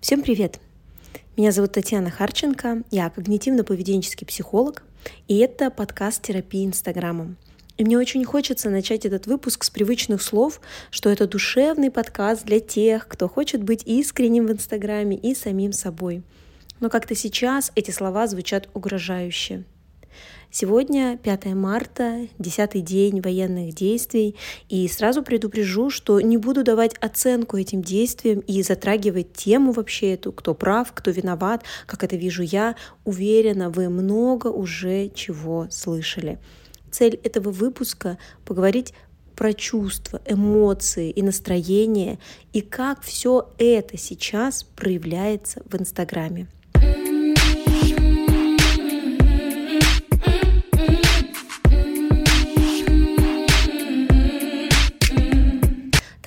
Всем привет! Меня зовут Татьяна Харченко, я когнитивно-поведенческий психолог, и это подкаст терапии Инстаграмом. И мне очень хочется начать этот выпуск с привычных слов, что это душевный подкаст для тех, кто хочет быть искренним в Инстаграме и самим собой. Но как-то сейчас эти слова звучат угрожающе – Сегодня 5 марта, 10 день военных действий, и сразу предупрежу, что не буду давать оценку этим действиям и затрагивать тему вообще эту, кто прав, кто виноват, как это вижу я. Уверена, вы много уже чего слышали. Цель этого выпуска — поговорить про чувства, эмоции и настроение, и как все это сейчас проявляется в Инстаграме.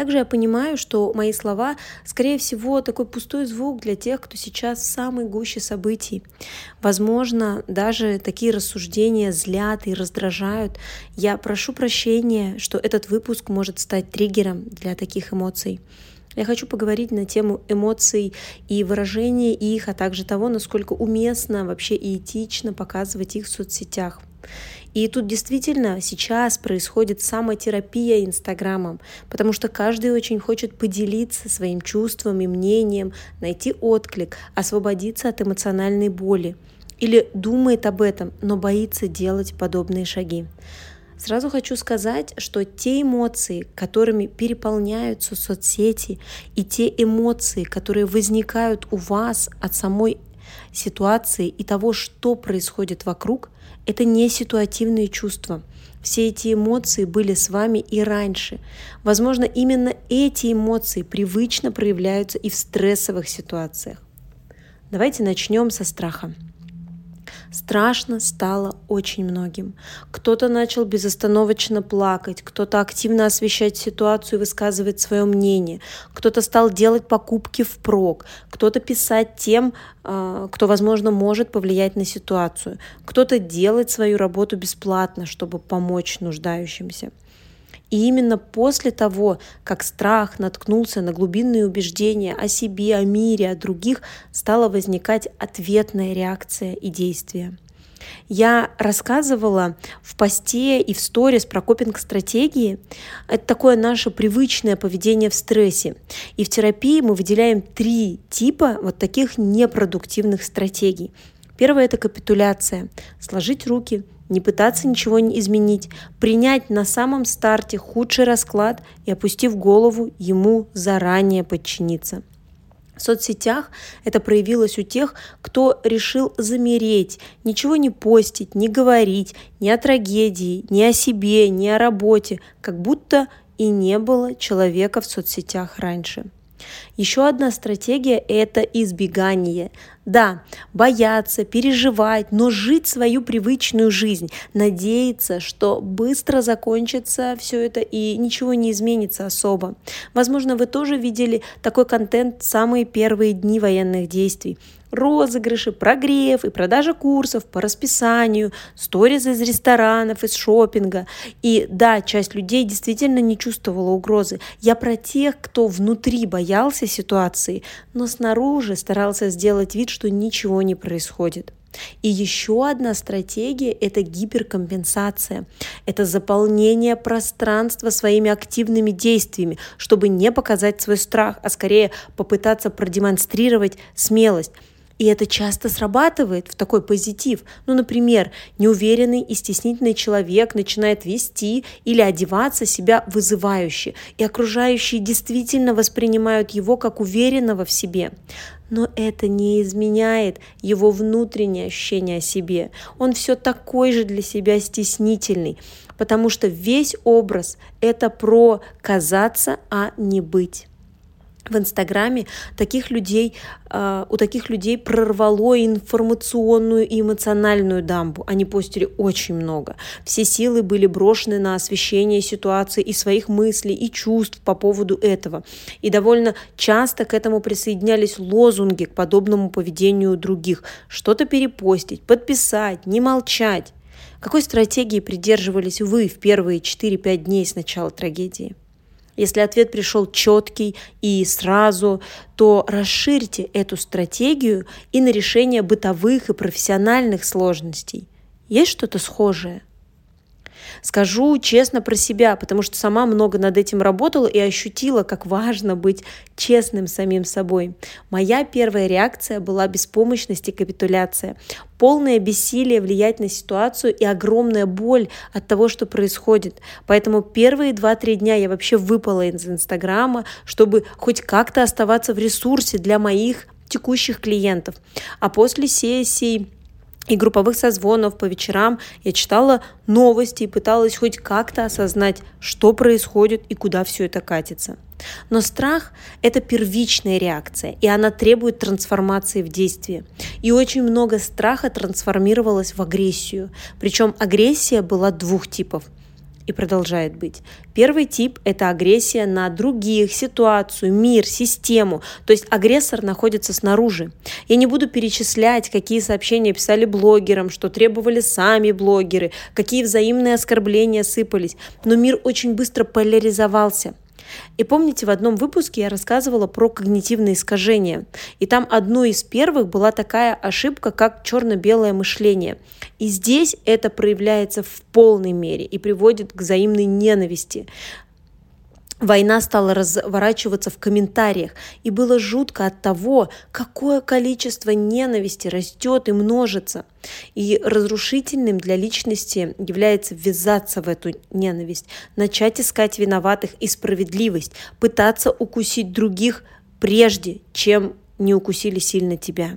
Также я понимаю, что мои слова, скорее всего, такой пустой звук для тех, кто сейчас в самой гуще событий. Возможно, даже такие рассуждения злят и раздражают. Я прошу прощения, что этот выпуск может стать триггером для таких эмоций. Я хочу поговорить на тему эмоций и выражения их, а также того, насколько уместно вообще и этично показывать их в соцсетях. И тут действительно сейчас происходит самотерапия Инстаграмом, потому что каждый очень хочет поделиться своим чувством и мнением, найти отклик, освободиться от эмоциональной боли. Или думает об этом, но боится делать подобные шаги. Сразу хочу сказать, что те эмоции, которыми переполняются соцсети, и те эмоции, которые возникают у вас от самой ситуации и того, что происходит вокруг, это не ситуативные чувства. Все эти эмоции были с вами и раньше. Возможно, именно эти эмоции привычно проявляются и в стрессовых ситуациях. Давайте начнем со страха. Страшно стало очень многим. Кто-то начал безостановочно плакать, кто-то активно освещать ситуацию и высказывать свое мнение, кто-то стал делать покупки впрок, кто-то писать тем, а, кто, возможно, может повлиять на ситуацию, кто-то делать свою работу бесплатно, чтобы помочь нуждающимся. И именно после того, как страх наткнулся на глубинные убеждения о себе, о мире, о других, стала возникать ответная реакция и действие. Я рассказывала в посте и в сторис про копинг-стратегии. Это такое наше привычное поведение в стрессе. И в терапии мы выделяем три типа вот таких непродуктивных стратегий. Первое – это капитуляция. Сложить руки, не пытаться ничего изменить, принять на самом старте худший расклад и, опустив голову, ему заранее подчиниться. В соцсетях это проявилось у тех, кто решил замереть, ничего не постить, не говорить ни о трагедии, ни о себе, ни о работе, как будто и не было человека в соцсетях раньше. Еще одна стратегия – это избегание. Да, бояться, переживать, но жить свою привычную жизнь, надеяться, что быстро закончится все это и ничего не изменится особо. Возможно, вы тоже видели такой контент самые первые дни военных действий розыгрыши, прогрев и продажа курсов по расписанию, сторис из ресторанов, из шопинга. И да, часть людей действительно не чувствовала угрозы. Я про тех, кто внутри боялся ситуации, но снаружи старался сделать вид, что ничего не происходит. И еще одна стратегия – это гиперкомпенсация. Это заполнение пространства своими активными действиями, чтобы не показать свой страх, а скорее попытаться продемонстрировать смелость. И это часто срабатывает в такой позитив. Ну, например, неуверенный и стеснительный человек начинает вести или одеваться себя вызывающе, и окружающие действительно воспринимают его как уверенного в себе. Но это не изменяет его внутреннее ощущение о себе. Он все такой же для себя стеснительный, потому что весь образ – это про казаться, а не быть в Инстаграме таких людей, э, у таких людей прорвало информационную и эмоциональную дамбу. Они постили очень много. Все силы были брошены на освещение ситуации и своих мыслей и чувств по поводу этого. И довольно часто к этому присоединялись лозунги к подобному поведению других. Что-то перепостить, подписать, не молчать. Какой стратегии придерживались вы в первые 4-5 дней с начала трагедии? Если ответ пришел четкий и сразу, то расширьте эту стратегию и на решение бытовых и профессиональных сложностей. Есть что-то схожее? Скажу честно про себя, потому что сама много над этим работала и ощутила, как важно быть честным самим собой. Моя первая реакция была беспомощность и капитуляция. Полное бессилие влиять на ситуацию и огромная боль от того, что происходит. Поэтому первые 2-3 дня я вообще выпала из Инстаграма, чтобы хоть как-то оставаться в ресурсе для моих текущих клиентов. А после сессий и групповых созвонов по вечерам я читала новости и пыталась хоть как-то осознать, что происходит и куда все это катится. Но страх – это первичная реакция, и она требует трансформации в действие. И очень много страха трансформировалось в агрессию. Причем агрессия была двух типов – и продолжает быть. Первый тип – это агрессия на других, ситуацию, мир, систему. То есть агрессор находится снаружи. Я не буду перечислять, какие сообщения писали блогерам, что требовали сами блогеры, какие взаимные оскорбления сыпались. Но мир очень быстро поляризовался – и помните, в одном выпуске я рассказывала про когнитивные искажения. И там одной из первых была такая ошибка, как черно-белое мышление. И здесь это проявляется в полной мере и приводит к взаимной ненависти. Война стала разворачиваться в комментариях, и было жутко от того, какое количество ненависти растет и множится. И разрушительным для личности является ввязаться в эту ненависть, начать искать виноватых и справедливость, пытаться укусить других прежде, чем не укусили сильно тебя.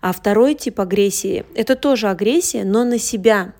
А второй тип агрессии – это тоже агрессия, но на себя,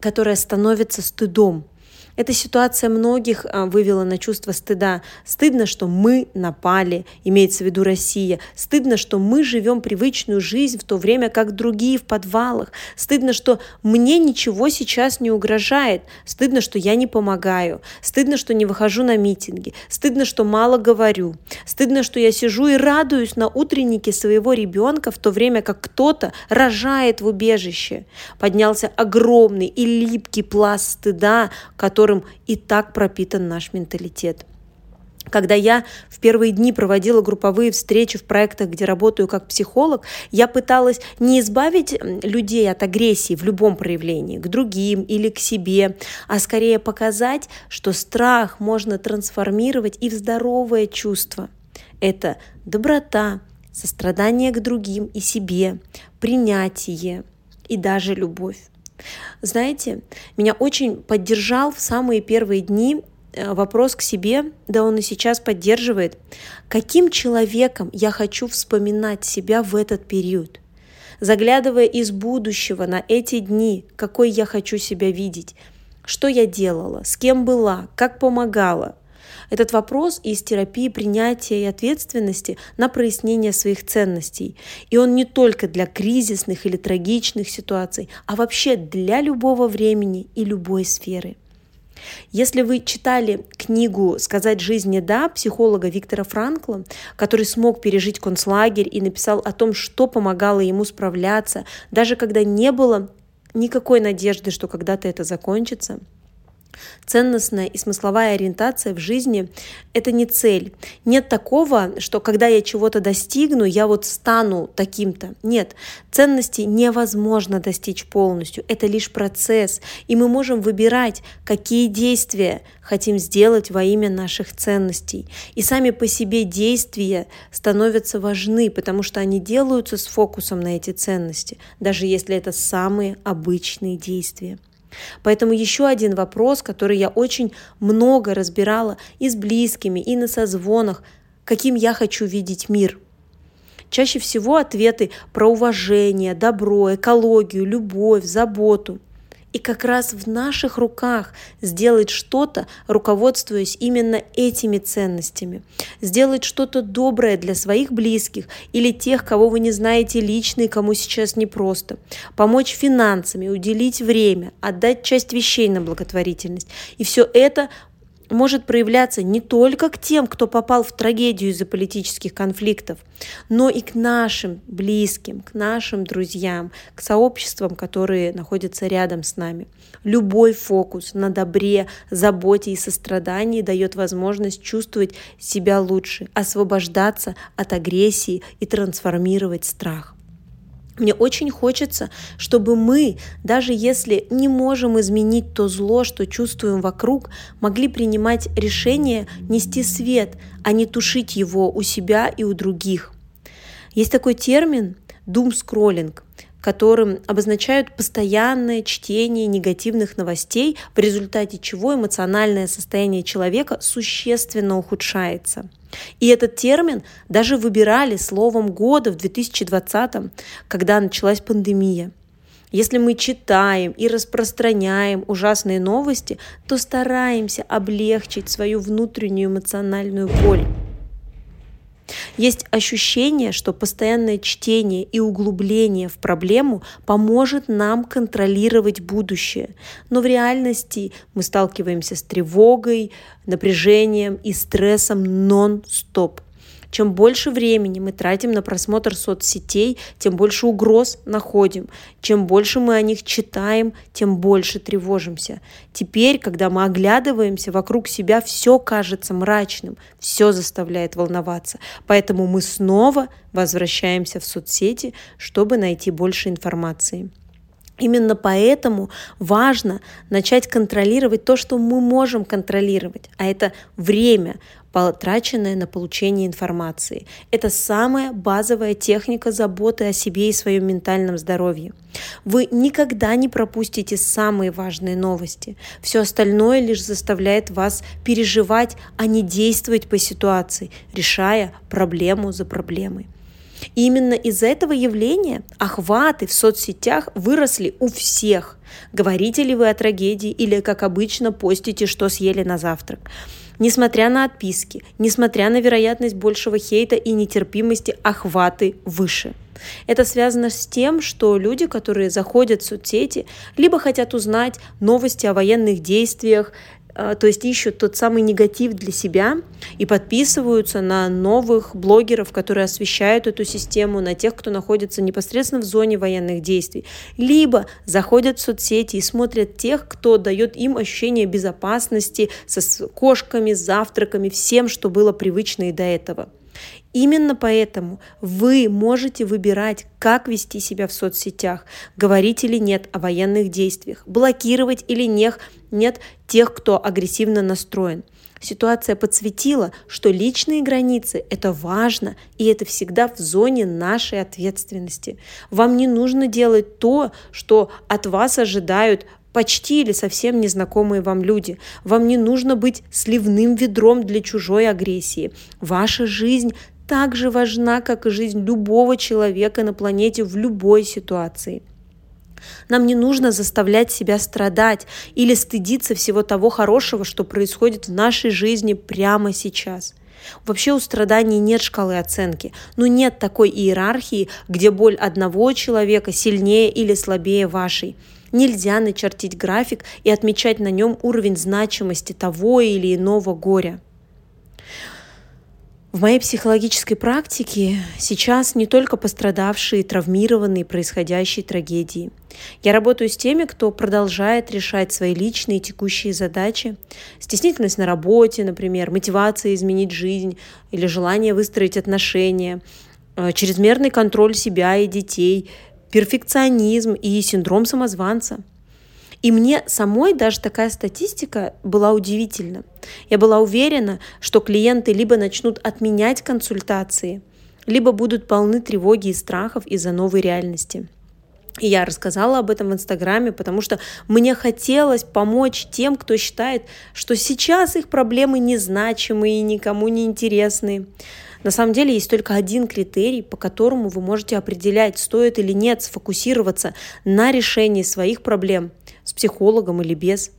которая становится стыдом – эта ситуация многих а, вывела на чувство стыда. Стыдно, что мы напали, имеется в виду Россия. Стыдно, что мы живем привычную жизнь в то время, как другие в подвалах. Стыдно, что мне ничего сейчас не угрожает. Стыдно, что я не помогаю. Стыдно, что не выхожу на митинги. Стыдно, что мало говорю. Стыдно, что я сижу и радуюсь на утреннике своего ребенка в то время, как кто-то рожает в убежище. Поднялся огромный и липкий пласт стыда, который которым и так пропитан наш менталитет. Когда я в первые дни проводила групповые встречи в проектах, где работаю как психолог, я пыталась не избавить людей от агрессии в любом проявлении, к другим или к себе, а скорее показать, что страх можно трансформировать и в здоровое чувство. Это доброта, сострадание к другим и себе, принятие и даже любовь. Знаете, меня очень поддержал в самые первые дни э, вопрос к себе, да он и сейчас поддерживает, каким человеком я хочу вспоминать себя в этот период, заглядывая из будущего на эти дни, какой я хочу себя видеть, что я делала, с кем была, как помогала, этот вопрос из терапии принятия и ответственности на прояснение своих ценностей. И он не только для кризисных или трагичных ситуаций, а вообще для любого времени и любой сферы. Если вы читали книгу «Сказать жизни да» психолога Виктора Франкла, который смог пережить концлагерь и написал о том, что помогало ему справляться, даже когда не было никакой надежды, что когда-то это закончится – Ценностная и смысловая ориентация в жизни – это не цель. Нет такого, что когда я чего-то достигну, я вот стану таким-то. Нет, ценности невозможно достичь полностью. Это лишь процесс. И мы можем выбирать, какие действия хотим сделать во имя наших ценностей. И сами по себе действия становятся важны, потому что они делаются с фокусом на эти ценности, даже если это самые обычные действия. Поэтому еще один вопрос, который я очень много разбирала и с близкими, и на созвонах, каким я хочу видеть мир. Чаще всего ответы про уважение, добро, экологию, любовь, заботу – и как раз в наших руках сделать что-то, руководствуясь именно этими ценностями. Сделать что-то доброе для своих близких или тех, кого вы не знаете лично и кому сейчас непросто. Помочь финансами, уделить время, отдать часть вещей на благотворительность. И все это может проявляться не только к тем, кто попал в трагедию из-за политических конфликтов, но и к нашим близким, к нашим друзьям, к сообществам, которые находятся рядом с нами. Любой фокус на добре, заботе и сострадании дает возможность чувствовать себя лучше, освобождаться от агрессии и трансформировать страх. Мне очень хочется, чтобы мы, даже если не можем изменить то зло, что чувствуем вокруг, могли принимать решение нести свет, а не тушить его у себя и у других. Есть такой термин «думскроллинг», которым обозначают постоянное чтение негативных новостей, в результате чего эмоциональное состояние человека существенно ухудшается – и этот термин даже выбирали словом года в 2020, когда началась пандемия. Если мы читаем и распространяем ужасные новости, то стараемся облегчить свою внутреннюю эмоциональную боль. Есть ощущение, что постоянное чтение и углубление в проблему поможет нам контролировать будущее. Но в реальности мы сталкиваемся с тревогой, напряжением и стрессом нон-стоп. Чем больше времени мы тратим на просмотр соцсетей, тем больше угроз находим. Чем больше мы о них читаем, тем больше тревожимся. Теперь, когда мы оглядываемся вокруг себя, все кажется мрачным, все заставляет волноваться. Поэтому мы снова возвращаемся в соцсети, чтобы найти больше информации. Именно поэтому важно начать контролировать то, что мы можем контролировать, а это время, потраченное на получение информации. Это самая базовая техника заботы о себе и своем ментальном здоровье. Вы никогда не пропустите самые важные новости. Все остальное лишь заставляет вас переживать, а не действовать по ситуации, решая проблему за проблемой. И именно из этого явления охваты в соцсетях выросли у всех. Говорите ли вы о трагедии или, как обычно, постите, что съели на завтрак. Несмотря на отписки, несмотря на вероятность большего хейта и нетерпимости, охваты выше. Это связано с тем, что люди, которые заходят в соцсети, либо хотят узнать новости о военных действиях, то есть ищут тот самый негатив для себя и подписываются на новых блогеров, которые освещают эту систему, на тех, кто находится непосредственно в зоне военных действий, либо заходят в соцсети и смотрят тех, кто дает им ощущение безопасности со кошками, завтраками, всем, что было привычно и до этого. Именно поэтому вы можете выбирать, как вести себя в соцсетях, говорить или нет о военных действиях, блокировать или нет, нет тех, кто агрессивно настроен. Ситуация подсветила, что личные границы – это важно, и это всегда в зоне нашей ответственности. Вам не нужно делать то, что от вас ожидают почти или совсем незнакомые вам люди. Вам не нужно быть сливным ведром для чужой агрессии. Ваша жизнь так же важна, как и жизнь любого человека на планете в любой ситуации. Нам не нужно заставлять себя страдать или стыдиться всего того хорошего, что происходит в нашей жизни прямо сейчас. Вообще у страданий нет шкалы оценки, но нет такой иерархии, где боль одного человека сильнее или слабее вашей. Нельзя начертить график и отмечать на нем уровень значимости того или иного горя. В моей психологической практике сейчас не только пострадавшие, травмированные происходящей трагедии. Я работаю с теми, кто продолжает решать свои личные текущие задачи. Стеснительность на работе, например, мотивация изменить жизнь или желание выстроить отношения, э, чрезмерный контроль себя и детей, перфекционизм и синдром самозванца – и мне самой даже такая статистика была удивительна. Я была уверена, что клиенты либо начнут отменять консультации, либо будут полны тревоги и страхов из-за новой реальности. И я рассказала об этом в Инстаграме, потому что мне хотелось помочь тем, кто считает, что сейчас их проблемы незначимые и никому не интересны. На самом деле есть только один критерий, по которому вы можете определять, стоит или нет сфокусироваться на решении своих проблем с психологом или без.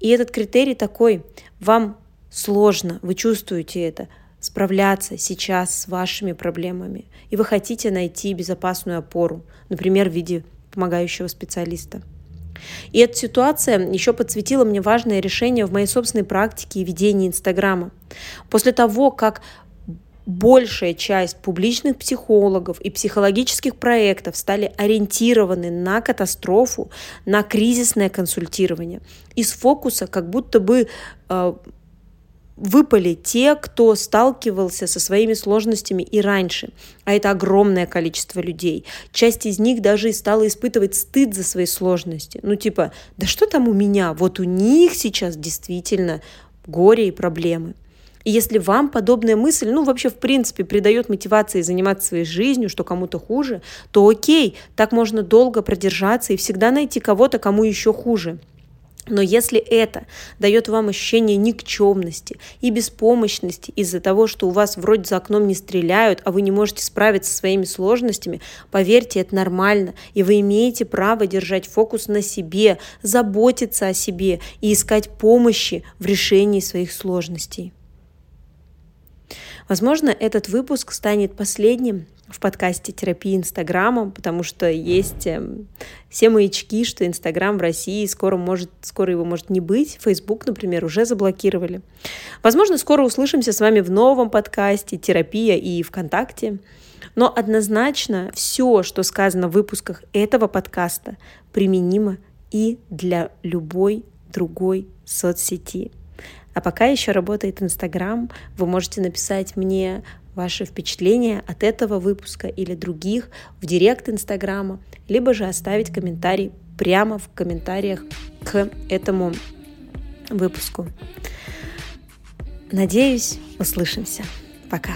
И этот критерий такой, вам сложно, вы чувствуете это, справляться сейчас с вашими проблемами, и вы хотите найти безопасную опору, например, в виде помогающего специалиста. И эта ситуация еще подсветила мне важное решение в моей собственной практике и ведении Инстаграма. После того, как большая часть публичных психологов и психологических проектов стали ориентированы на катастрофу, на кризисное консультирование. Из фокуса как будто бы э, выпали те, кто сталкивался со своими сложностями и раньше. А это огромное количество людей. Часть из них даже и стала испытывать стыд за свои сложности. Ну типа, да что там у меня? Вот у них сейчас действительно горе и проблемы. И если вам подобная мысль, ну вообще в принципе придает мотивации заниматься своей жизнью, что кому-то хуже, то окей, так можно долго продержаться и всегда найти кого-то, кому еще хуже. Но если это дает вам ощущение никчемности и беспомощности из-за того, что у вас вроде за окном не стреляют, а вы не можете справиться со своими сложностями, поверьте, это нормально, и вы имеете право держать фокус на себе, заботиться о себе и искать помощи в решении своих сложностей. Возможно, этот выпуск станет последним в подкасте терапии Инстаграмом, потому что есть эм, все маячки, что Инстаграм в России скоро может, скоро его может не быть. Фейсбук, например, уже заблокировали. Возможно, скоро услышимся с вами в новом подкасте «Терапия» и ВКонтакте. Но однозначно все, что сказано в выпусках этого подкаста, применимо и для любой другой соцсети. А пока еще работает Инстаграм, вы можете написать мне ваши впечатления от этого выпуска или других в директ Инстаграма, либо же оставить комментарий прямо в комментариях к этому выпуску. Надеюсь, услышимся. Пока.